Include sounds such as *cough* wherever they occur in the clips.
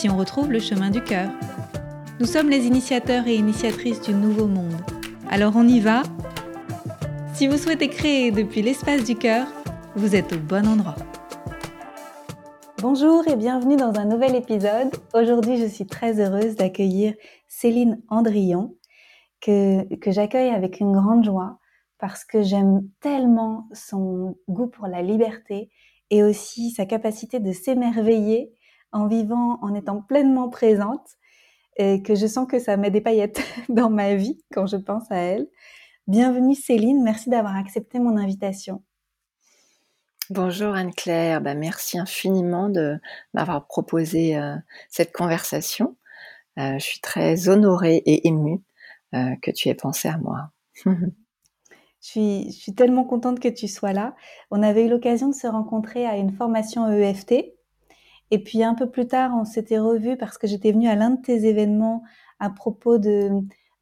si on retrouve le chemin du cœur. Nous sommes les initiateurs et initiatrices du nouveau monde. Alors on y va Si vous souhaitez créer depuis l'espace du cœur, vous êtes au bon endroit. Bonjour et bienvenue dans un nouvel épisode. Aujourd'hui, je suis très heureuse d'accueillir Céline Andrion, que, que j'accueille avec une grande joie parce que j'aime tellement son goût pour la liberté et aussi sa capacité de s'émerveiller en vivant, en étant pleinement présente, et que je sens que ça met des paillettes *laughs* dans ma vie quand je pense à elle. Bienvenue Céline, merci d'avoir accepté mon invitation. Bonjour Anne-Claire, bah, merci infiniment de m'avoir proposé euh, cette conversation. Euh, je suis très honorée et émue euh, que tu aies pensé à moi. *laughs* je, suis, je suis tellement contente que tu sois là. On avait eu l'occasion de se rencontrer à une formation EFT et puis un peu plus tard, on s'était revus parce que j'étais venue à l'un de tes événements à propos de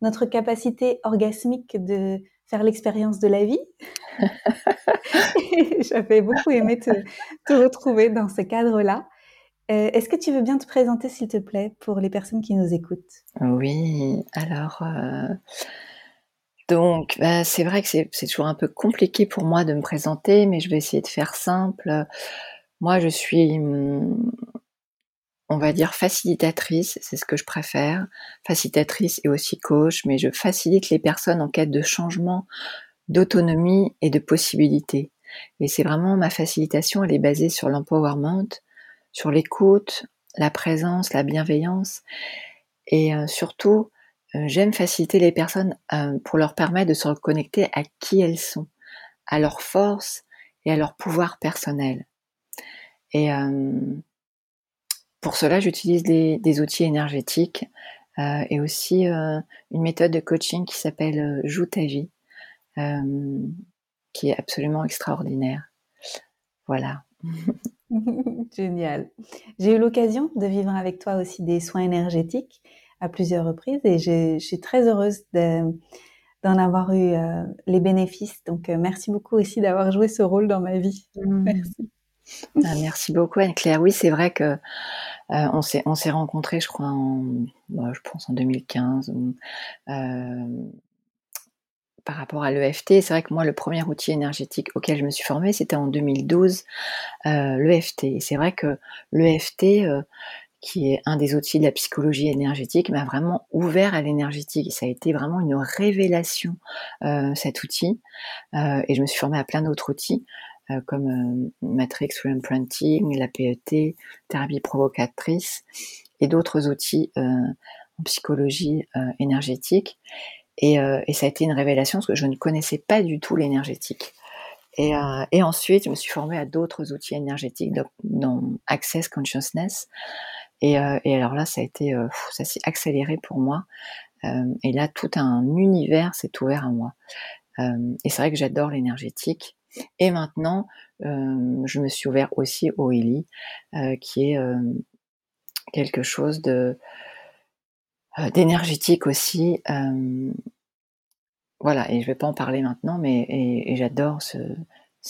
notre capacité orgasmique de faire l'expérience de la vie. *laughs* *laughs* J'avais beaucoup aimé te, retrouver dans ce cadre-là. Euh, est-ce que tu veux bien te présenter, s'il te plaît, pour les personnes qui nous écoutent? Oui, alors... Euh, donc, bah, c'est vrai que c'est toujours un peu compliqué pour moi de me présenter, mais je vais essayer de faire simple. Moi, je suis, mmh, on va dire, facilitatrice, c'est ce que je préfère. Facilitatrice et aussi coach, mais je facilite les personnes en quête de changement, d'autonomie et de possibilités. Et c'est vraiment ma facilitation, elle est basée sur l'empowerment, sur l'écoute, la présence, la bienveillance. Et euh, surtout, euh, j'aime faciliter les personnes euh, pour leur permettre de se reconnecter à qui elles sont, à leurs forces et à leur pouvoir personnel. Et pour cela, j'utilise des, outils énergétiques et aussi une méthode de coaching qui s'appelle Joue ta vie, qui est absolument extraordinaire. Voilà. *laughs* Génial. J'ai eu l'occasion de vivre avec toi aussi des soins énergétiques à plusieurs reprises et je, suis très heureuse d'en avoir eu les bénéfices. Donc, merci beaucoup aussi d'avoir joué ce rôle dans ma vie. Mmh. Merci. Ah, merci beaucoup Anne-Claire. Oui, c'est vrai que euh, on s'est on s'est rencontrés, je crois en bah, je pense en 2015 euh, par rapport à l'EFT. C'est vrai que moi le premier outil énergétique auquel je me suis formée, c'était en 2012 euh, l'EFT. c'est vrai que l'EFT qui est un des outils de la psychologie énergétique, m'a vraiment ouvert à l'énergétique. Ça a été vraiment une révélation, cet outil. et je me suis formée à plein d'autres outils. Euh, comme euh, Matrix Reimprinting, la PET, thérapie provocatrice et d'autres outils euh, en psychologie énergétique. Et, et, ça a été une révélation parce que je ne connaissais pas du tout l'énergétique. Et, et, ensuite, je me suis formée à d'autres outils énergétiques dans, Access Consciousness. Et, et, alors là, ça a été, ça s'est accéléré pour moi. et là, tout un univers s'est ouvert à moi. et c'est vrai que j'adore l'énergétique. Et maintenant, euh, je me suis ouvert aussi au Eli, euh, qui est euh, quelque chose d'énergétique aussi. voilà, et je vais pas en parler maintenant, mais j'adore ce,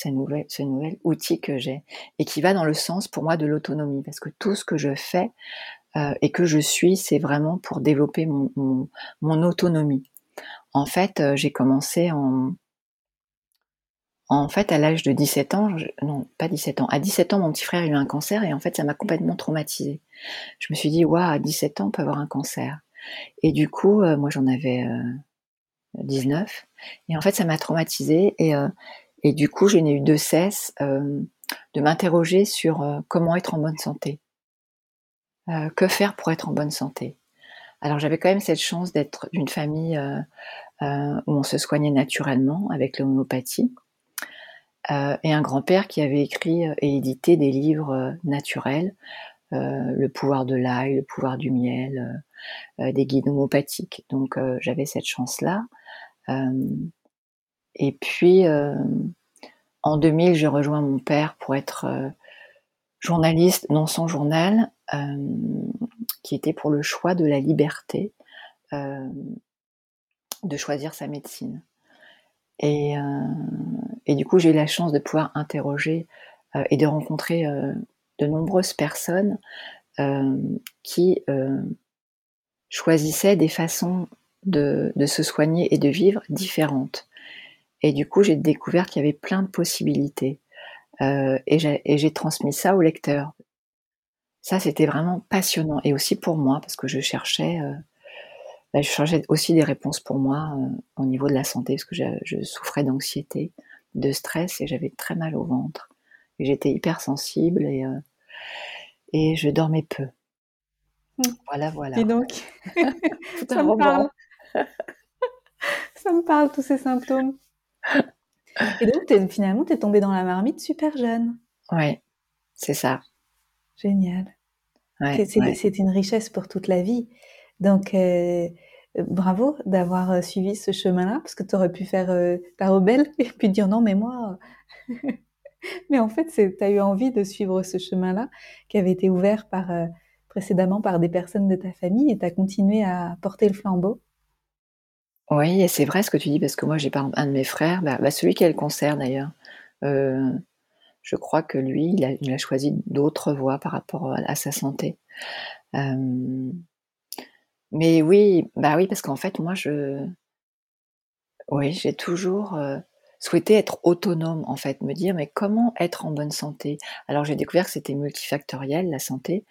nouvel, outil que j'ai et qui va dans le sens pour moi de l'autonomie, parce que tout ce que je fais et que je suis, c'est vraiment pour développer mon autonomie. En fait, j'ai commencé en, en fait, à l'âge de 17 ans, non, pas 17 ans, à 17 ans, mon petit frère a eu un cancer et en fait, ça m'a complètement traumatisée. Je me suis dit, waouh, à 17 ans, on peut avoir un cancer. Et du coup, euh, moi, j'en avais 19. Euh, et en fait, ça m'a traumatisée et, euh, du coup, je n'ai eu de cesse de m'interroger sur comment être en bonne santé. que faire pour être en bonne santé? Alors, j'avais quand même cette chance d'être d'une famille où on se soignait naturellement avec l'homéopathie. Euh, et un grand-père qui avait écrit euh, et édité des livres euh, naturels le pouvoir de l'ail, le pouvoir du miel, des guides homopathiques. Donc j'avais cette chance-là. et puis en 2000, je rejoins mon père pour être journaliste dans son journal, qui était pour le choix de la liberté de choisir sa médecine. Et, et du coup, j'ai eu la chance de pouvoir interroger et de rencontrer de nombreuses personnes qui choisissaient des façons de, de, se soigner et de vivre différentes. Et du coup, j'ai découvert qu'il y avait plein de possibilités. Euh, et j'ai transmis ça au lecteur. Ça, c'était vraiment passionnant. Et aussi pour moi, parce que je cherchais, euh, bah, je cherchais aussi des réponses pour moi euh, au niveau de la santé, parce que je, je souffrais d'anxiété, de stress, et j'avais très mal au ventre. J'étais hypersensible et, euh, et je dormais peu. Mmh. Voilà, voilà. Et donc, *laughs* Tout *laughs* un roman. *laughs* ça me parle, tous ces symptômes. Et donc, finalement, tu es tombée dans la marmite super jeune. Oui, c'est ça. Génial. c'est une richesse pour toute la vie. Donc, euh, bravo d'avoir euh, suivi ce chemin-là, parce que tu aurais pu faire euh, ta rebelle *laughs* et puis dire non, mais moi. *laughs* mais en fait, tu as eu envie de suivre ce chemin-là qui avait été ouvert par, précédemment par des personnes de ta famille et tu as continué à porter le flambeau. Oui, et c'est vrai ce que tu dis, parce que moi, j'ai pas un de mes frères, bah, bah, celui le cancer d'ailleurs, euh, je crois que lui, il a, choisi d'autres voies par rapport à, sa santé. Euh, mais oui, bah oui, parce qu'en fait, moi, je, oui, j'ai toujours euh, souhaité être autonome, en fait, me dire, mais comment être en bonne santé? Alors, j'ai découvert que c'était multifactoriel, la santé.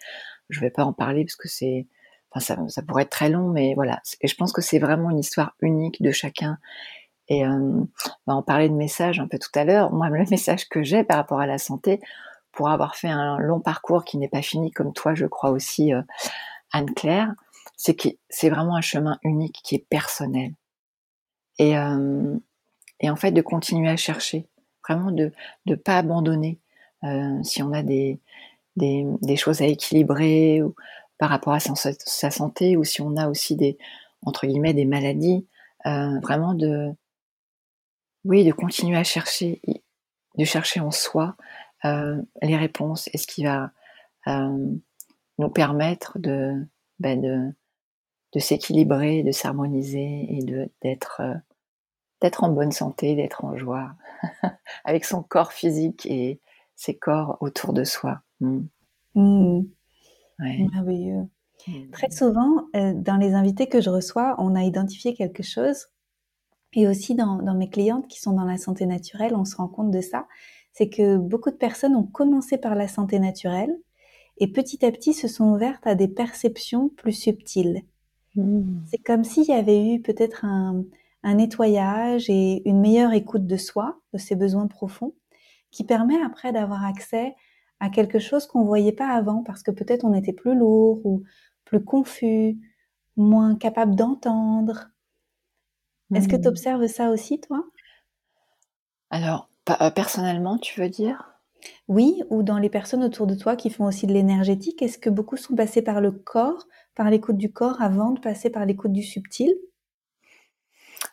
Je vais pas en parler parce que c'est ça, pourrait être très long, mais voilà. Et je pense que c'est vraiment une histoire unique de chacun. Et euh, on parlait de message un peu tout à l'heure. Moi, le *laughs* message que j'ai par rapport à la santé, pour avoir fait un long parcours qui n'est pas fini, comme toi, je crois aussi, euh, Anne-Claire, c'est que c'est vraiment un chemin unique qui est personnel. Et, euh, et en fait, de continuer à chercher, vraiment de ne pas abandonner. Euh, si on a des, des, choses à équilibrer par rapport à sa, santé ou si on a aussi des entre guillemets des maladies, euh, vraiment de oui de continuer à chercher, de chercher en soi les réponses et ce qui va nous permettre de ben de, de s'équilibrer, de s'harmoniser et de d'être d'être en bonne santé, d'être en joie *laughs* avec son corps physique et ses corps autour de soi. Mmh. Mmh. Merveilleux. Mmh. Très souvent, euh, dans les invités que je reçois, on a identifié quelque chose. Et aussi dans, mes clientes qui sont dans la santé naturelle, on se rend compte de ça. C'est que beaucoup de personnes ont commencé par la santé naturelle et petit à petit se sont ouvertes à des perceptions plus subtiles. Mmh. C'est comme s'il y avait eu peut-être un, un nettoyage et une meilleure écoute de soi, de ses besoins profonds, qui permet après d'avoir accès à quelque chose qu'on voyait pas avant parce que peut-être on était plus lourd ou plus confus, moins capable d'entendre. Est-ce que tu mmh. observes ça aussi, toi? Alors, euh, personnellement, tu veux dire? Oui, ou dans les personnes autour de toi qui font aussi de l'énergétique, est-ce que beaucoup sont passés par le corps, par l'écoute du corps, avant de passer par l'écoute du subtil?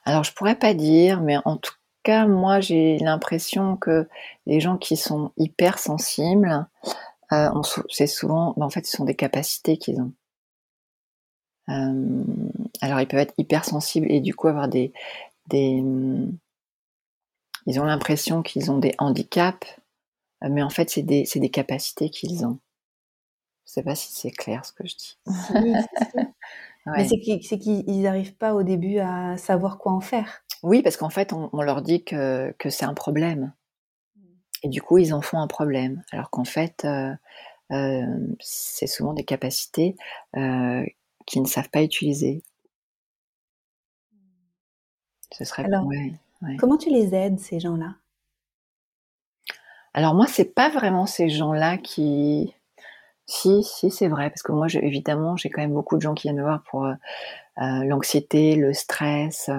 Alors, je pourrais pas dire, mais en tout moi, j'ai l'impression que les gens qui sont hypersensibles, euh, c'est souvent, ben, en fait, ce sont des capacités qu'ils ont. Euh, alors, ils peuvent être hypersensibles et du coup avoir des, des ils ont l'impression qu'ils ont des handicaps, mais en fait, c'est des, des capacités qu'ils ont. Je sais pas si c'est clair ce que je dis. *laughs* Mais c'est qu'ils n'arrivent pas au début à savoir quoi en faire. Oui, parce qu'en fait, on, leur dit que, c'est un problème. Et du coup, ils en font un problème. Alors qu'en fait, euh, euh, c'est souvent des capacités euh, qu'ils ne savent pas utiliser. Ce serait Alors, comment tu les aides, ces gens-là? Alors moi, c'est pas vraiment ces gens-là qui, si, si, c'est vrai, parce que moi, évidemment, j'ai quand même beaucoup de gens qui viennent me voir pour l'anxiété, le stress,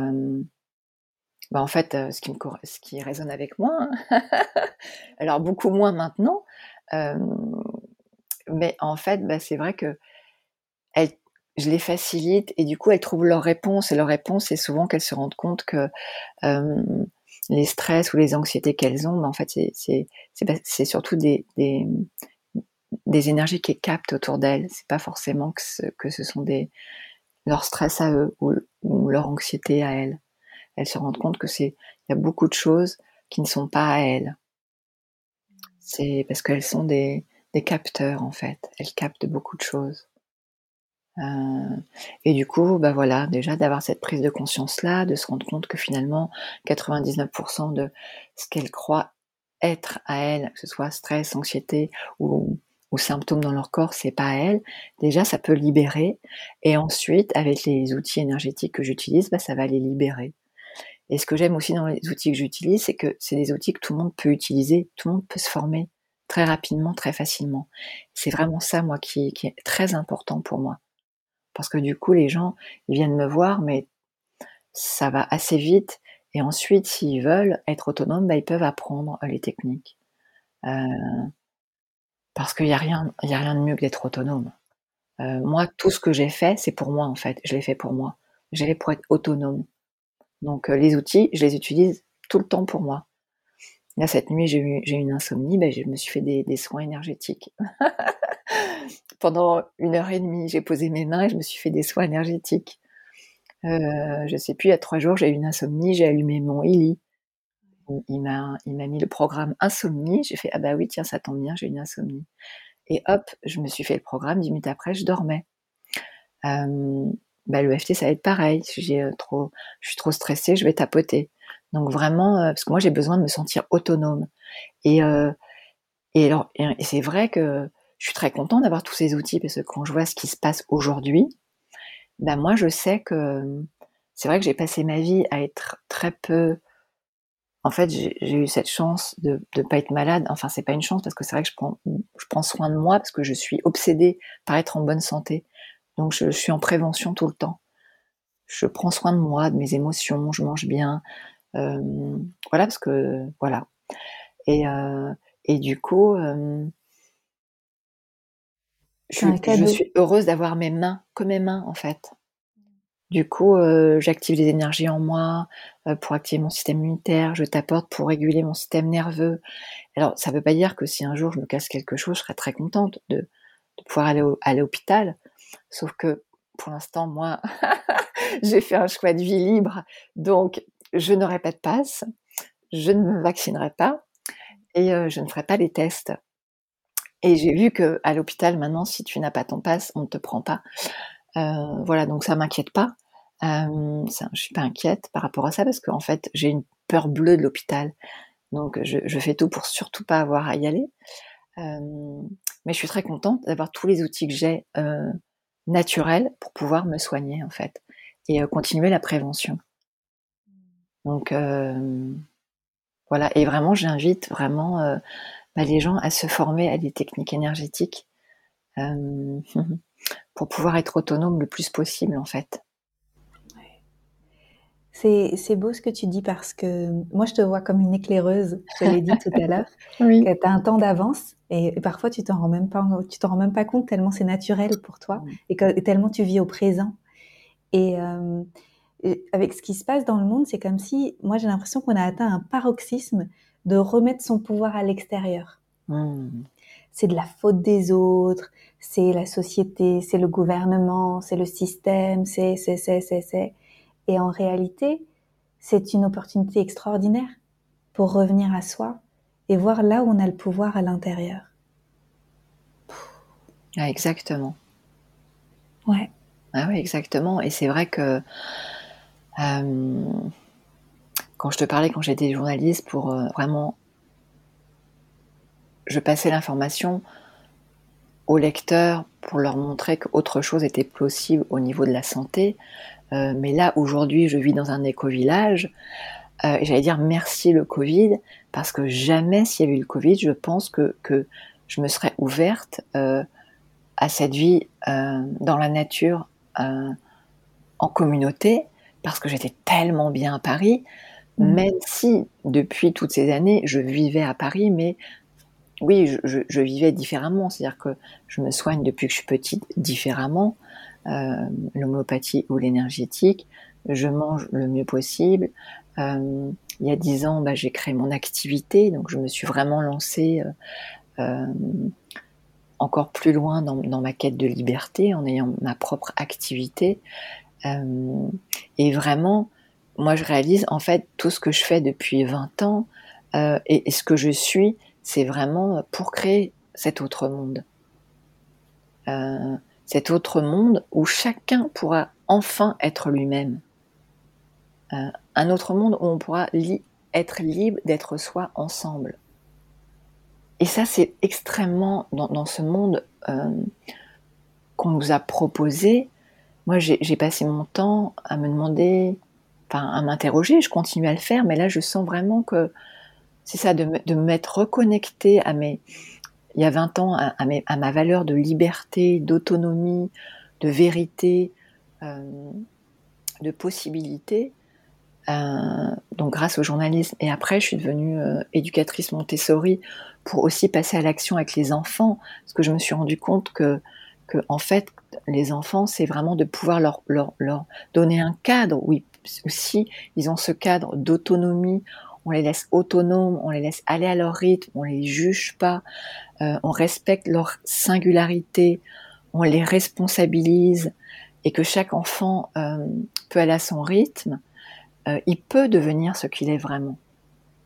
bah, en fait, ce, qui me, ce qui résonne avec moi, hein. *laughs* alors beaucoup moins maintenant, mais en fait, bah, c'est vrai que je les facilite et du coup, elles trouvent leur réponse. Et leur réponse, c'est souvent qu'elles se rendent compte que euh, les stress ou les anxiétés qu'elles ont, bah, en fait, c'est surtout des, des, énergies qu'elles captent autour d'elles. C'est pas forcément que ce, que ce sont des leur stress à eux ou, leur anxiété à elles. Elles se rendent compte que c'est il y a beaucoup de choses qui ne sont pas à elles. C'est parce qu'elles sont des, des capteurs en fait. Elles captent beaucoup de choses. Euh, et du coup, bah voilà, déjà d'avoir cette prise de conscience-là, de se rendre compte que finalement, 99% de ce qu'elles croient être à elles, que ce soit stress, anxiété ou, symptômes dans leur corps, c'est pas à elles. Déjà, ça peut libérer. Et ensuite, avec les outils énergétiques que j'utilise, bah, ça va les libérer. Et ce que j'aime aussi dans les outils que j'utilise, c'est que c'est des outils que tout le monde peut utiliser, tout le monde peut se former très rapidement, très facilement. C'est vraiment ça, moi, qui, est très important pour moi parce que du coup les gens ils viennent me voir, mais ça va assez vite. Et ensuite, s'ils veulent être autonomes, bah, ils peuvent apprendre les techniques. Euh, parce qu'il n'y a rien, a rien de mieux que d'être autonome. Euh, moi, tout ce que j'ai fait, c'est pour moi en fait. Je l'ai fait pour moi. J'ai pour être autonome. Donc euh, les outils, je les utilise tout le temps pour moi. Là, cette nuit, j'ai eu, une insomnie, ben, je me suis fait des, soins énergétiques. *laughs* Pendant une heure et demie, j'ai posé mes mains et je me suis fait des soins énergétiques. Euh, je sais plus, il y a trois jours, j'ai eu une insomnie, j'ai allumé mon Illy. Il m'a, il m'a mis le programme insomnie. J'ai fait, ah bah oui, tiens, ça tombe bien, j'ai une insomnie. Et hop, je me suis fait le programme. Dix minutes après, je dormais. Euh, bah, le FT, ça va être pareil. J'ai euh, trop, je suis trop stressée, je vais tapoter. Donc vraiment, euh, parce que moi, j'ai besoin de me sentir autonome. Et, euh, et alors, et c'est vrai que je suis très contente d'avoir tous ces outils parce que quand je vois ce qui se passe aujourd'hui, ben moi je sais que c'est vrai que j'ai passé ma vie à être très peu. En fait, j'ai eu cette chance de ne pas être malade. Enfin, c'est pas une chance parce que c'est vrai que je prends, je prends soin de moi parce que je suis obsédée par être en bonne santé. Donc, je, suis en prévention tout le temps. Je prends soin de moi, de mes émotions, je mange bien. Euh, voilà, parce que voilà. Et, euh, et du coup, euh, je, suis heureuse d'avoir mes mains, comme mes mains en fait. Du coup, euh, j'active des énergies en moi euh, pour activer mon système immunitaire, je t'apporte pour réguler mon système nerveux. Alors, ça ne veut pas dire que si un jour je me casse quelque chose, je serais très contente de, de pouvoir aller à l'hôpital. Sauf que pour l'instant, moi, *laughs* j'ai fait un choix de vie libre, donc je n'aurai pas de passe, je ne me vaccinerai pas et euh, je ne ferai pas les tests. Et j'ai vu que à l'hôpital maintenant, si tu n'as pas ton passe, on ne te prend pas. Euh, voilà, donc ça m'inquiète pas. Euh, ça, je suis pas inquiète par rapport à ça parce qu'en fait, j'ai une peur bleue de l'hôpital. Donc je, fais tout pour surtout pas avoir à y aller. Euh, mais je suis très contente d'avoir tous les outils que j'ai euh, naturels pour pouvoir me soigner en fait et continuer la prévention. Donc voilà, et vraiment j'invite vraiment bah, les gens à se former à des techniques énergétiques *laughs* pour pouvoir être autonome le plus possible en fait. C'est beau ce que tu dis parce que moi je te vois comme une éclaireuse, je l'ai dit tout à *laughs* l'heure, oui. que tu as un temps d'avance et, parfois tu t'en rends même pas tu t'en rends même pas compte tellement c'est naturel pour toi et, que, tellement tu vis au présent. Et, euh, et, avec ce qui se passe dans le monde, c'est comme si moi j'ai l'impression qu'on a atteint un paroxysme de remettre son pouvoir à l'extérieur. Mmh. C'est de la faute des autres, c'est la société, c'est le gouvernement, c'est le système, c'est, c'est, c'est, c'est, c'est. Et en réalité, c'est une opportunité extraordinaire pour revenir à soi et voir là où on a le pouvoir à l'intérieur. Ah, exactement. Ouais. Ah oui, exactement. Et c'est vrai que euh, quand je te parlais, quand j'étais journaliste, pour euh, vraiment, je passais l'information aux lecteurs pour leur montrer qu'autre chose était possible au niveau de la santé. Euh, mais là, aujourd'hui, je vis dans un éco-village. Euh, J'allais dire merci le Covid, parce que jamais s'il y avait eu le Covid, je pense que, que je me serais ouverte euh, à cette vie dans la nature, en communauté, parce que j'étais tellement bien à Paris, mmh. même si depuis toutes ces années, je vivais à Paris, mais oui, je, vivais différemment, c'est-à-dire que je me soigne depuis que je suis petite différemment, euh, l'homéopathie ou l'énergétique, je mange le mieux possible. Euh, il y a dix ans, bah, j'ai créé mon activité, donc je me suis vraiment lancée euh, encore plus loin dans, ma quête de liberté en ayant ma propre activité. et vraiment, moi je réalise en fait tout ce que je fais depuis 20 ans et ce que je suis, c'est vraiment pour créer cet autre monde. Euh, cet autre monde où chacun pourra enfin être lui-même. Euh, un autre monde où on pourra être libre d'être soi ensemble. Et ça, c'est extrêmement, dans, ce monde euh, qu'on nous a proposé, moi j'ai passé mon temps à me demander, enfin à m'interroger, je continue à le faire, mais là je sens vraiment que c'est ça, de, de m'être reconnecté à mes, il y a 20 ans, à, ma valeur de liberté, d'autonomie, de vérité, euh, de possibilité. Euh, donc grâce au journalisme. Et après, je suis devenue euh, éducatrice Montessori pour aussi passer à l'action avec les enfants, parce que je me suis rendu compte que, que en fait, les enfants, c'est vraiment de pouvoir leur, leur, leur donner un cadre. Oui, aussi, ils ont ce cadre d'autonomie on les laisse autonomes, on les laisse aller à leur rythme, on les juge pas, euh, on respecte leur singularité, on les responsabilise et que chaque enfant euh, peut aller à son rythme, euh, il peut devenir ce qu'il est vraiment.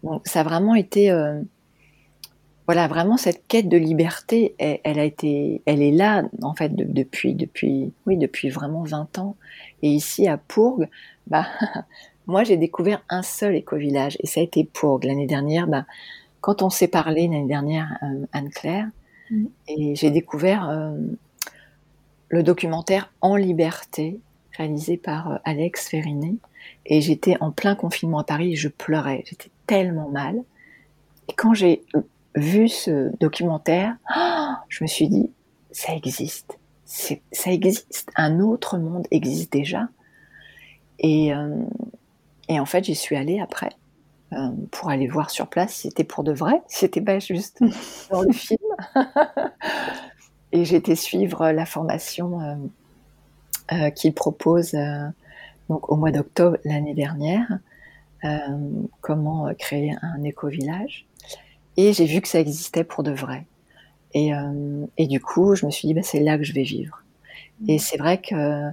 Donc ça a vraiment été, voilà, vraiment cette quête de liberté, elle, a été, elle est là en fait depuis, depuis, oui, depuis vraiment 20 ans. Et ici à Pourgue, bah *laughs* Moi, j'ai découvert un seul éco-village et ça a été pour l'année dernière. Bah, quand on s'est parlé l'année dernière, euh, Anne-Claire, mm. et j'ai découvert euh, le documentaire En liberté, réalisé par euh, Alex Ferriné. Et j'étais en plein confinement à Paris, et je pleurais, j'étais tellement mal. Et quand j'ai vu ce documentaire, *gasps* je me suis dit, ça existe, ça existe, un autre monde existe déjà. Et, et en fait, j'y suis allée après euh, pour aller voir sur place si c'était pour de vrai, *laughs* si c'était pas juste dans le film. *laughs* et j'ai été suivre la formation euh, euh, qu'il propose donc au mois d'octobre l'année dernière, comment créer un éco-village. Et j'ai vu que ça existait pour de vrai. Et, et du coup, je me suis dit, bah, c'est là que je vais vivre. Et c'est vrai que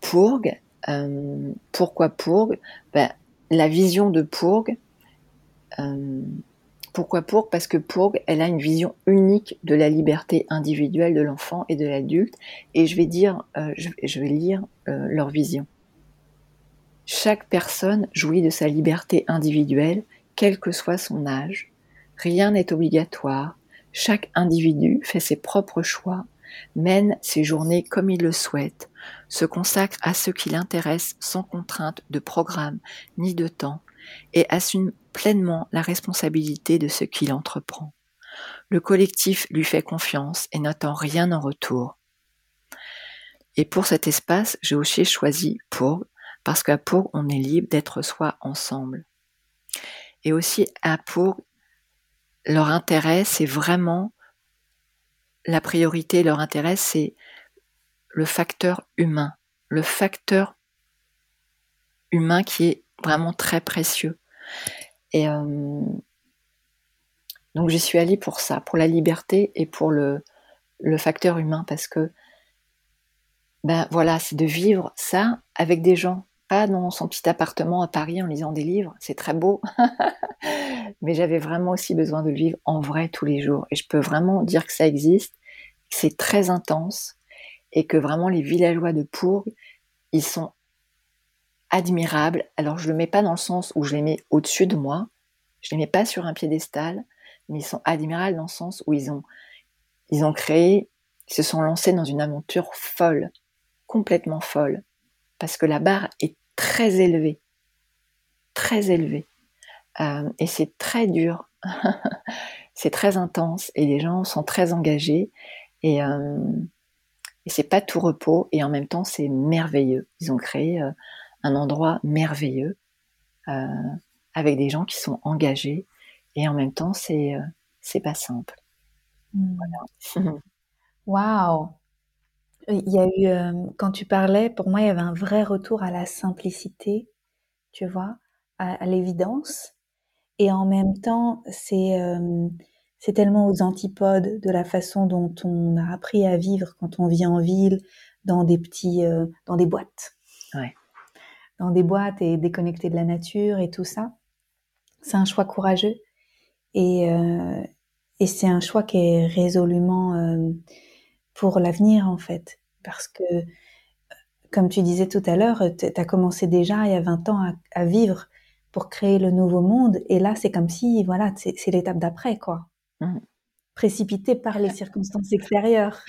Pourgue euh, pourquoi Pourgue ben, La vision de Pourgue, euh, pourquoi Pourgue Parce que Pourgue, elle a une vision unique de la liberté individuelle de l'enfant et de l'adulte. Et je vais euh, je, vais lire leur vision. Chaque personne jouit de sa liberté individuelle, quel que soit son âge. Rien n'est obligatoire. Chaque individu fait ses propres choix, mène ses journées comme il le souhaite, se consacre à ce qui l'intéresse sans contrainte de programme ni de temps, et assume pleinement la responsabilité de ce qu'il entreprend. Le collectif lui fait confiance et n'attend rien en retour. Et pour cet espace, j'ai aussi choisi Pour, parce qu'à Pour, on est libre d'être soi ensemble. Et aussi à Pour, leur intérêt, c'est vraiment la priorité, leur intérêt, c'est le facteur humain, le facteur humain qui est vraiment très précieux. Et euh, donc j'y suis allée pour ça, pour la liberté et pour le, facteur humain, parce que ben voilà, c'est de vivre ça avec des gens, pas dans son petit appartement à Paris en lisant des livres, c'est très beau, *laughs* mais j'avais vraiment aussi besoin de le vivre en vrai tous les jours. Et je peux vraiment dire que ça existe, c'est très intense, et que vraiment les villageois de Pourgue, ils sont admirables. Alors je le mets pas dans le sens où je les mets au-dessus de moi, je les mets pas sur un piédestal, mais ils sont admirables dans le sens où ils ont, ils créé, ils se sont lancés dans une aventure folle, complètement folle, parce que la barre est très élevée, très élevée, euh, et c'est très dur, *laughs* c'est très intense, et les gens sont très engagés, euh, et c'est pas tout repos et en même temps c'est merveilleux. Ils ont créé euh, un endroit merveilleux euh, avec des gens qui sont engagés et en même temps c'est euh, c'est pas simple. Mmh. Voilà. *laughs* Waouh Il y a eu, euh, quand tu parlais, pour moi, il y avait un vrai retour à la simplicité, tu vois, à, l'évidence. Et en même temps, c'est euh, c'est tellement aux antipodes de la façon dont on a appris à vivre quand on vit en ville, dans des petits, euh, dans des boîtes. Ouais. Dans des boîtes et déconnecté de la nature et tout ça. C'est un choix courageux. Et, et c'est un choix qui est résolument pour l'avenir en fait. Parce que, comme tu disais tout à l'heure, tu as commencé déjà il y a 20 ans à, vivre pour créer le nouveau monde. Et là, c'est comme si, voilà, c'est l'étape d'après, quoi. Mmh. Précipité par les circonstances extérieures.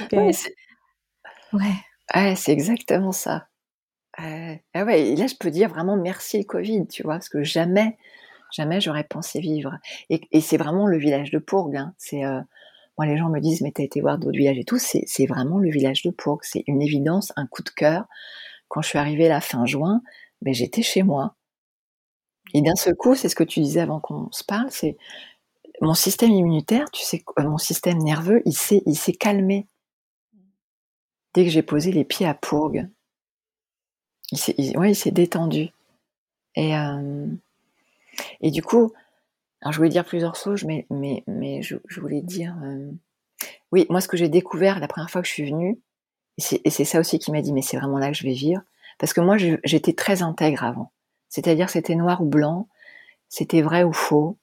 Ouais, c'est exactement ça. ah ouais, et là, je peux dire vraiment merci le Covid, tu vois, parce que jamais, jamais j'aurais pensé vivre. Et, c'est vraiment le village de Pourgue. Hein. C'est euh, moi, les gens me disent, mais t'as été voir d'autres villages et tout. C'est vraiment le village de Pourgue. C'est une évidence, un coup de cœur. Quand je suis arrivée la fin juin, ben, j'étais chez moi. Et d'un seul coup, c'est ce que tu disais avant qu'on se parle, c'est mon système immunitaire, tu sais, euh, mon système nerveux, il s'est, calmé. Dès que j'ai posé les pieds à Pourgue, il s'est, détendu. Et, euh, du coup, je voulais dire plusieurs choses, mais, je, voulais dire... Euh, oui, moi ce que j'ai découvert la première fois que je suis venue, et c'est ça aussi qui m'a dit, mais c'est vraiment là que je vais vivre, parce que moi j'étais très intègre avant. C'est-à-dire c'était noir ou blanc, c'était vrai ou faux,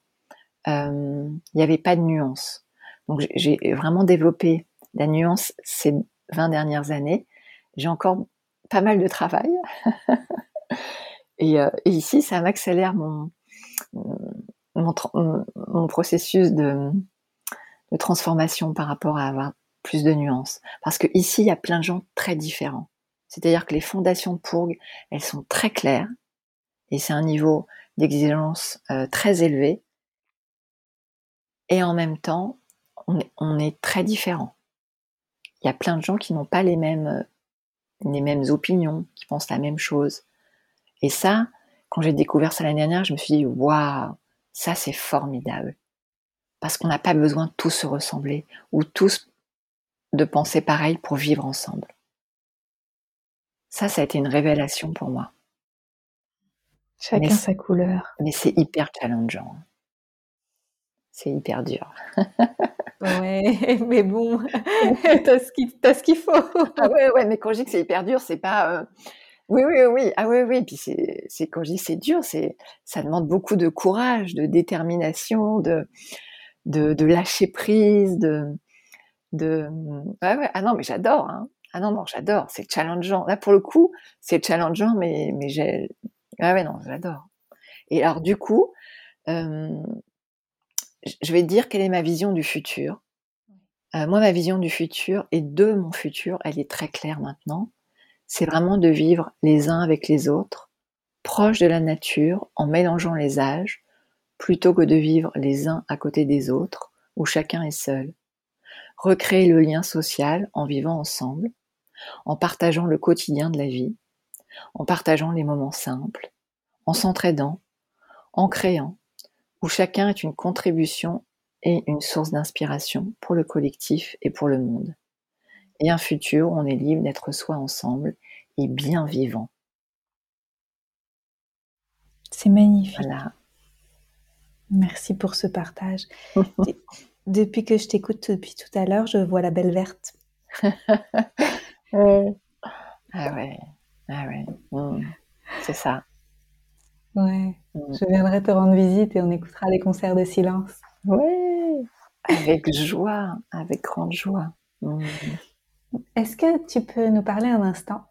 il n'y avait pas de nuance. Donc j'ai vraiment développé la nuance ces 20 dernières années. J'ai encore pas mal de travail. *laughs* et, euh, et, ici, ça m'accélère mon, mon, processus de, transformation par rapport à avoir plus de nuances. Parce que ici, il y a plein de gens très différents. C'est-à-dire que les fondations de Pourgue, elles sont très claires et c'est un niveau d'exigence euh, très élevé. Et en même temps, on est, très différents. Il y a plein de gens qui n'ont pas les mêmes, les mêmes opinions, qui pensent la même chose. Et ça, quand j'ai découvert ça l'année dernière, je me suis dit, waouh, ça, c'est formidable. Parce qu'on n'a pas besoin de tous se ressembler ou tous de penser pareil pour vivre ensemble. Ça, ça a été une révélation pour moi. Chacun sa couleur. Mais c'est hyper challengeant. C'est hyper dur. ouais, *laughs* mais bon, *laughs* t'as ce qu'il faut. ah ouais, ouais, mais quand je dis que c'est hyper dur, c'est pas. Euh, oui, oui, oui. Ah oui, oui. Puis c'est, quand je dis c'est dur, c'est, ça demande beaucoup de courage, de détermination, de, de, lâcher prise, de, de. Ouais, ouais. Ah non, mais j'adore. Hein. Ah non, non, j'adore. C'est challengeant. Là, pour le coup, c'est challengeant, mais, mais j'ai. Ah ouais, non, j'adore. Et alors, du coup, euh, je vais te dire quelle est ma vision du futur. Euh, moi, ma vision du futur et de mon futur, elle est très claire maintenant c'est vraiment de vivre les uns avec les autres, proches de la nature, en mélangeant les âges, plutôt que de vivre les uns à côté des autres, où chacun est seul. Recréer le lien social en vivant ensemble, en partageant le quotidien de la vie, en partageant les moments simples, en s'entraidant, en créant, où chacun est une contribution et une source d'inspiration pour le collectif et pour le monde et un futur où on est libre d'être soi ensemble et bien vivant. C'est magnifique. Merci pour ce partage. *laughs* depuis que je t'écoute depuis tout à l'heure, je vois la belle verte. *laughs* Ah ouais, ah ouais, mmh. c'est ça. Ouais, mmh. je viendrai te rendre visite et on écoutera les concerts de silence. Ouais, avec joie, avec grande joie. Mmh. Est-ce que tu peux nous parler un instant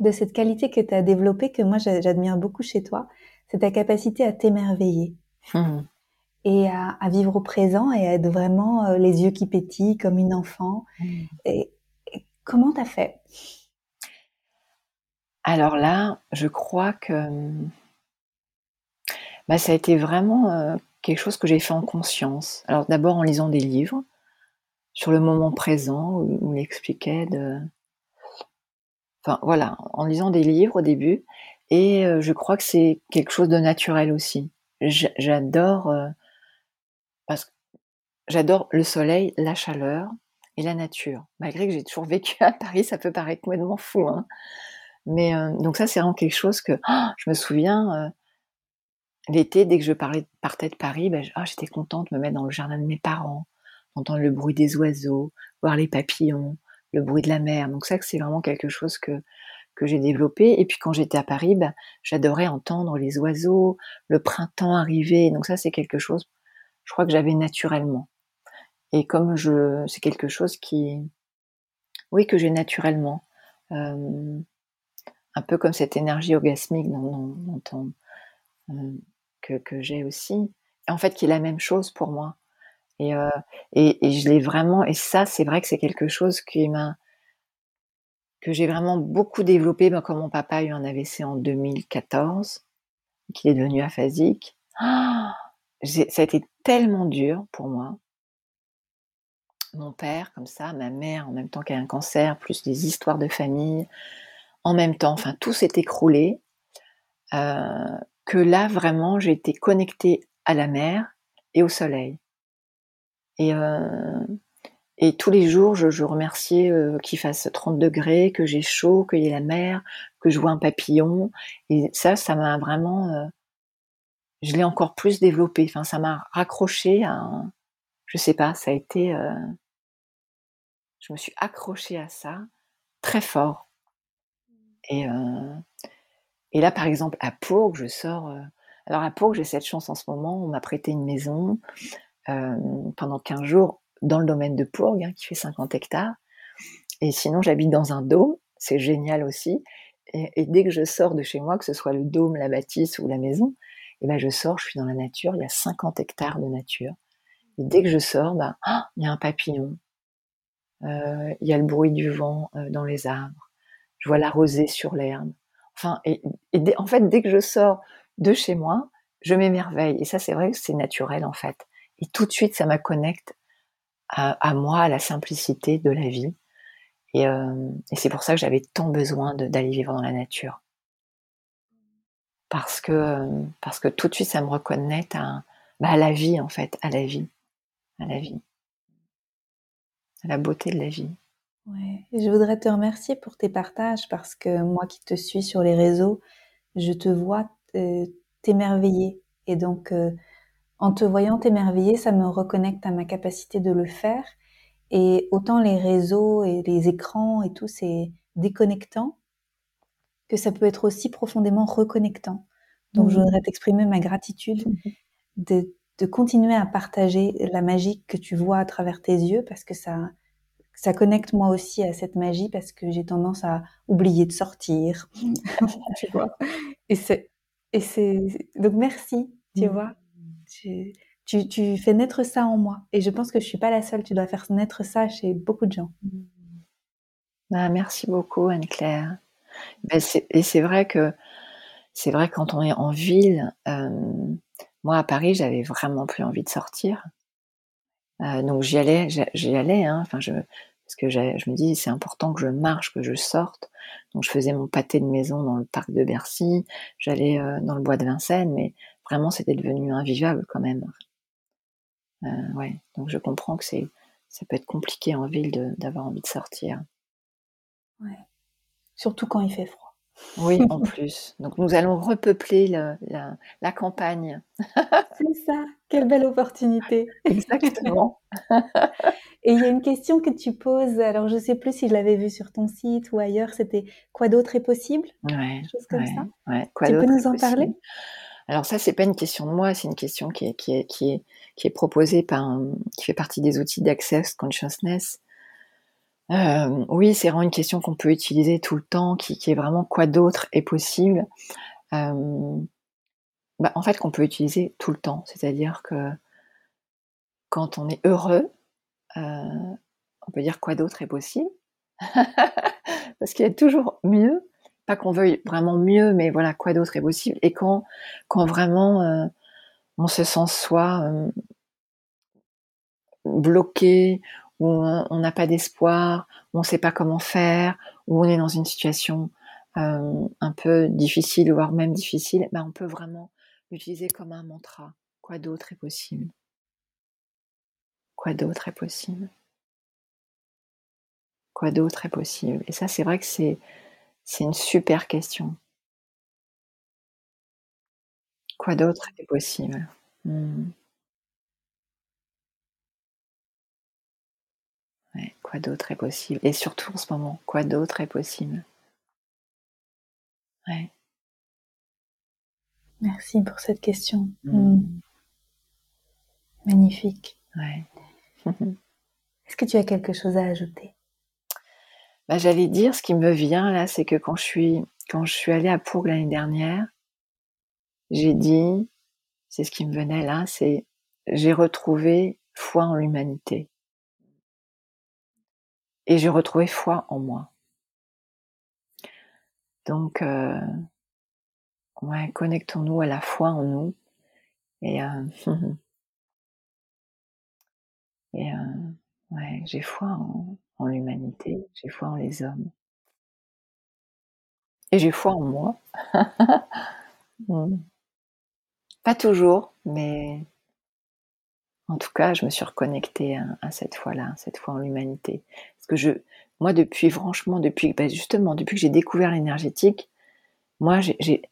de cette qualité que tu as développée, que moi j'admire beaucoup chez toi, c'est ta capacité à t'émerveiller mmh. et à, vivre au présent et à être vraiment euh, les yeux qui pétillent comme une enfant. Mmh. Et, comment t'as fait? Alors là, je crois que bah, ça a été vraiment euh, quelque chose que j'ai fait en conscience. Alors d'abord en lisant des livres sur le moment présent où, il expliquait de. Enfin voilà, en lisant des livres au début, et euh, je crois que c'est quelque chose de naturel aussi. J'adore euh, parce que j'adore le soleil, la chaleur et la nature. Malgré que j'ai toujours vécu à Paris, ça peut paraître complètement fou. Hein. Mais donc ça, c'est vraiment quelque chose que oh, je me souviens. L'été, dès que je parlais, partais de Paris, ben, oh, j'étais contente de me mettre dans le jardin de mes parents, entendre le bruit des oiseaux, voir les papillons, le bruit de la mer. Donc ça, c'est vraiment quelque chose que que j'ai développé. Et puis quand j'étais à Paris, ben, j'adorais entendre les oiseaux, le printemps arriver. Donc ça, c'est quelque chose, je crois que j'avais naturellement. Et comme je, c'est quelque chose qui, oui, que j'ai naturellement. Euh, un peu comme cette énergie orgasmique euh, que, j'ai aussi, en fait qui est la même chose pour moi. Et, euh, et, et, je l'ai vraiment, et ça c'est vrai que c'est quelque chose qui m'a, que j'ai vraiment beaucoup développé, ben, comme mon papa a eu un AVC en 2014, qu'il est devenu aphasique. ça a été tellement dur pour moi. Mon père, comme ça, ma mère, en même temps qu'elle a un cancer, plus des histoires de famille, en même temps, enfin tout s'est écroulé, euh, que là vraiment j'ai été connectée à la mer et au soleil. Et, euh, et tous les jours, je, je remerciais euh, qu'il fasse 30 degrés, que j'ai chaud, qu'il y ait la mer, que je vois un papillon. Et ça, ça m'a vraiment, je l'ai encore plus développé. Enfin, ça m'a raccroché à, un, je sais pas, ça a été, je me suis accrochée à ça très fort. Et, euh, et là, par exemple, à Pourg, je sors. Euh, alors à Pourg, j'ai cette chance en ce moment. On m'a prêté une maison euh, pendant 15 jours dans le domaine de Pourg, hein, qui fait 50 hectares. Et sinon, j'habite dans un dôme. C'est génial aussi. Et, dès que je sors de chez moi, que ce soit le dôme, la bâtisse ou la maison, et ben je sors, je suis dans la nature. Il y a 50 hectares de nature. Et dès que je sors, ben, il y a un papillon. il y a le bruit du vent dans les arbres je vois la rosée sur l'herbe. En fait, dès que je sors de chez moi, je m'émerveille. Et ça, c'est vrai que c'est naturel, en fait. Et tout de suite, ça me connecte à, moi, à la simplicité de la vie. Euh, et, c'est pour ça que j'avais tant besoin d'aller vivre dans la nature. Parce que, parce que tout de suite, ça me reconnecte à, bah, à la vie, en fait, à la vie. À la vie. À la beauté de la vie. Ouais. Je voudrais te remercier pour tes partages parce que moi qui te suis sur les réseaux, je te vois euh, t'émerveiller. Et donc, euh, en te voyant t'émerveiller, ça me reconnecte à ma capacité de le faire. Et autant les réseaux et les écrans et tout, c'est déconnectant, que ça peut être aussi profondément reconnectant. Donc, je mmh. voudrais t'exprimer ma gratitude mmh de, de continuer à partager la magie que tu vois à travers tes yeux parce que ça, ça connecte moi aussi à cette magie parce que j'ai tendance à oublier de sortir, *laughs* tu vois. Et c'est, et c'est, donc merci, tu mmh. vois. Tu, tu, tu, fais naître ça en moi. Et je pense que je suis pas la seule. Tu dois faire naître ça chez beaucoup de gens. Ah, merci beaucoup, Anne-Claire. Ben, et c'est vrai que, c'est vrai quand on est en ville, euh, moi à Paris, j'avais vraiment plus envie de sortir. Euh, donc j'y allais, j'y allais. Hein. Enfin, je, parce que je me dis c'est important que je marche, que je sorte. Donc je faisais mon pâté de maison dans le parc de Bercy, j'allais euh, dans le bois de Vincennes, mais vraiment c'était devenu invivable quand même. Euh, ouais, donc je comprends que c'est ça peut être compliqué en ville d'avoir envie de sortir. Ouais. Surtout quand il fait froid. Oui, en *laughs* plus. Donc nous allons repeupler la, la, campagne. *laughs* C'est ça, quelle belle opportunité. Exactement. *laughs* Et il y a une question que tu poses, alors je ne sais plus si je l'avais vue sur ton site ou ailleurs, c'était quoi d'autre est possible? Ouais, Chose comme ça. Ouais, tu peux nous en parler? Alors ça, c'est pas une question de moi, c'est une question qui est, qui est, qui est, qui est proposée par, qui fait partie des outils d'Access Consciousness euh, oui, c'est vraiment une question qu'on peut utiliser tout le temps, qui, est vraiment quoi d'autre est possible. Euh, bah, en fait, qu'on peut utiliser tout le temps. C'est-à-dire que quand on est heureux, euh, on peut dire quoi d'autre est possible. *laughs* Parce qu'il y a toujours mieux. Pas qu'on veuille vraiment mieux, mais voilà, quoi d'autre est possible. Et quand, quand vraiment on se sent soit bloqué où on n'a pas d'espoir, où on ne sait pas comment faire, où on est dans une situation euh, un peu difficile, voire même difficile, ben on peut vraiment l'utiliser comme un mantra. Quoi d'autre est possible? Quoi d'autre est possible? Quoi d'autre est possible? Et ça, c'est vrai que c'est, une super question. Quoi d'autre est possible? Hmm. Quoi d'autre est possible Et surtout en ce moment, quoi d'autre est possible ouais. Merci pour cette question. Hmm. Hmm. Magnifique. Ouais. *laughs* Est-ce que tu as quelque chose à ajouter? Bah, J'allais dire, ce qui me vient là, c'est que quand je suis, quand je suis allée à Pourg l'année dernière, j'ai dit, c'est ce qui me venait là, c'est j'ai retrouvé foi en l'humanité. Et j'ai retrouvé foi en moi. Donc, euh, ouais, connectons-nous à la foi en nous. Et, euh, *laughs* euh, j'ai foi en, l'humanité, j'ai foi en les hommes. Et j'ai foi en moi. *laughs* Mm. Pas toujours, mais en tout cas, je me suis reconnectée à, cette foi-là, cette foi en l'humanité. Parce que je, moi, depuis, franchement, depuis, ben justement, depuis que j'ai découvert l'énergétique, moi, j'ai,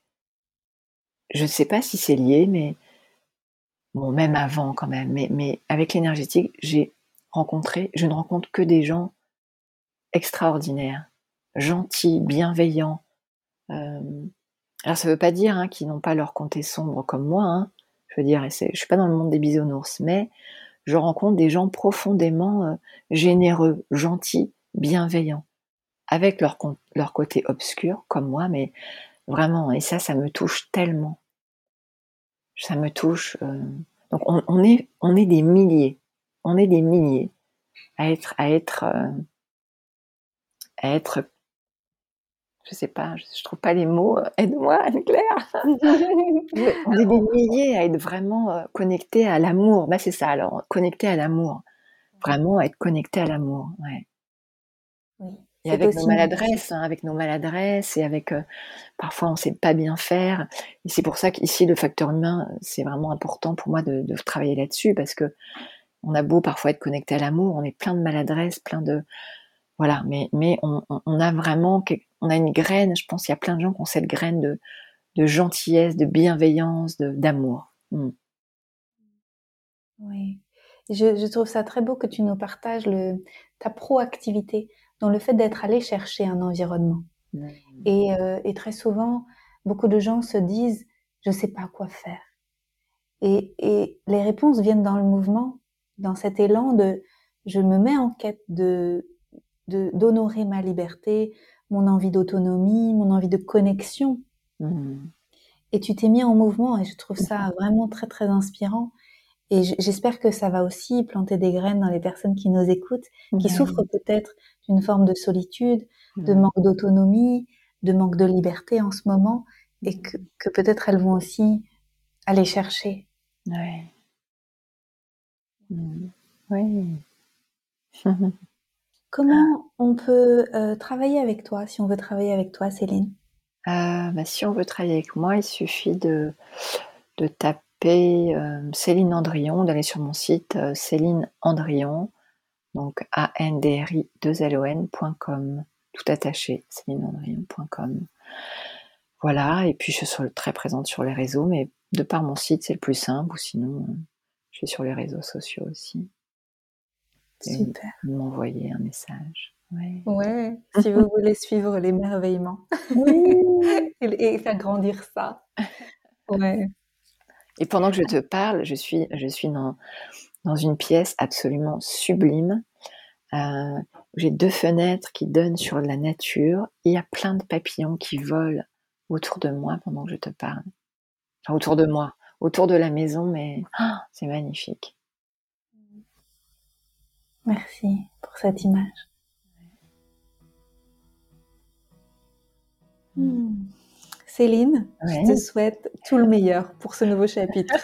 je ne sais pas si c'est lié, mais bon, même avant quand même, mais, mais avec l'énergétique, j'ai rencontré, je ne rencontre que des gens extraordinaires, gentils, bienveillants. Euh, alors ça ne veut pas dire hein, qu'ils n'ont pas leur côté sombre comme moi. Hein. Je veux dire, je suis pas dans le monde des bisounours, mais je rencontre des gens profondément euh, généreux, gentils, bienveillants, avec leur, leur côté obscur comme moi, mais vraiment. Et ça, ça me touche tellement. Ça me touche. Euh, donc on, est, on est des milliers, on est des milliers à être, à être être, je sais pas, je, trouve pas les mots, euh, aide-moi Anne-Claire. *laughs* milliers à être vraiment euh, connectés à l'amour. Bah, c'est ça alors, connectés à l'amour. Vraiment être connectés à l'amour. Ouais. Oui. Et avec nos maladresses, hein, avec nos maladresses et avec euh, parfois on sait pas bien faire. Et c'est pour ça qu'ici le facteur humain, c'est vraiment important pour moi de, de travailler là-dessus parce que on a beau parfois être connecté à l'amour, on est plein de maladresses, plein de voilà, mais, mais on, a vraiment, on a une graine, je pense qu'il y a plein de gens qui ont cette graine de, de gentillesse, de bienveillance, d'amour. Mm. Oui, je, trouve ça très beau que tu nous partages le, ta proactivité dans le fait d'être allé chercher un environnement. Mm. Et, euh, et, très souvent, beaucoup de gens se disent, je ne sais pas quoi faire. Et, et les réponses viennent dans le mouvement, dans cet élan de, je me mets en quête de d'honorer ma liberté, mon envie d'autonomie, mon envie de connexion. Mmh. Et tu t'es mis en mouvement et je trouve ça vraiment très très inspirant. Et j'espère que ça va aussi planter des graines dans les personnes qui nous écoutent, qui souffrent peut-être d'une forme de solitude, de manque d'autonomie, de manque de liberté en ce moment, et que, que peut-être elles vont aussi aller chercher. Ouais. Mmh. Oui. *laughs* Comment on peut euh, travailler avec toi, si on veut travailler avec toi, Céline? Euh, bah, Si on veut travailler avec moi, il suffit de, taper euh, Céline Andrion, d'aller sur mon site Céline Andrion, donc a n d r i 2 l o ncom tout attaché, célineandrion.com. Voilà, et puis je suis très présente sur les réseaux, mais de par mon site, c'est le plus simple, ou sinon, je suis sur les réseaux sociaux aussi. Super. M'envoyer un message. Ouais. *laughs* si vous voulez suivre l'émerveillement *laughs* et, faire grandir ça. Ouais. Et pendant que je te parle, je suis, je suis dans, dans une pièce absolument sublime. Euh, j'ai deux fenêtres qui donnent sur la nature. Il y a plein de papillons qui volent autour de moi pendant que je te parle. Enfin, autour de moi, autour de la maison, mais oh, c'est magnifique. Merci pour cette image. Hmm. Céline, je te souhaite tout le meilleur pour ce nouveau chapitre.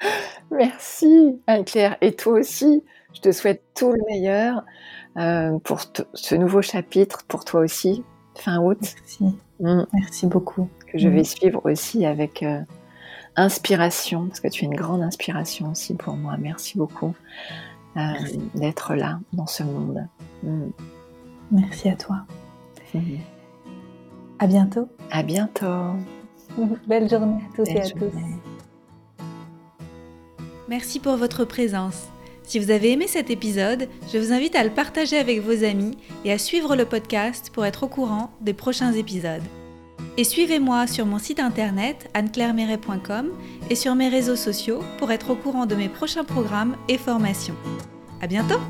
*laughs* Merci Anne-Claire. Et toi aussi, je te souhaite tout le meilleur euh, pour ce nouveau chapitre, pour toi aussi, fin août. Merci. Hmm. Merci beaucoup. Que je vais hmm. suivre aussi avec euh, inspiration, parce que tu es une grande inspiration aussi pour moi. Merci beaucoup d'être là dans ce monde. Mm. Merci à toi. Mm. À bientôt. À bientôt. *laughs* Belle journée à tous et à tous. Merci pour votre présence. Si vous avez aimé cet épisode, je vous invite à le partager avec vos amis et à suivre le podcast pour être au courant des prochains épisodes. Et suivez-moi sur mon site internet anneclairemeret.com et sur mes réseaux sociaux pour être au courant de mes prochains programmes et formations. À bientôt!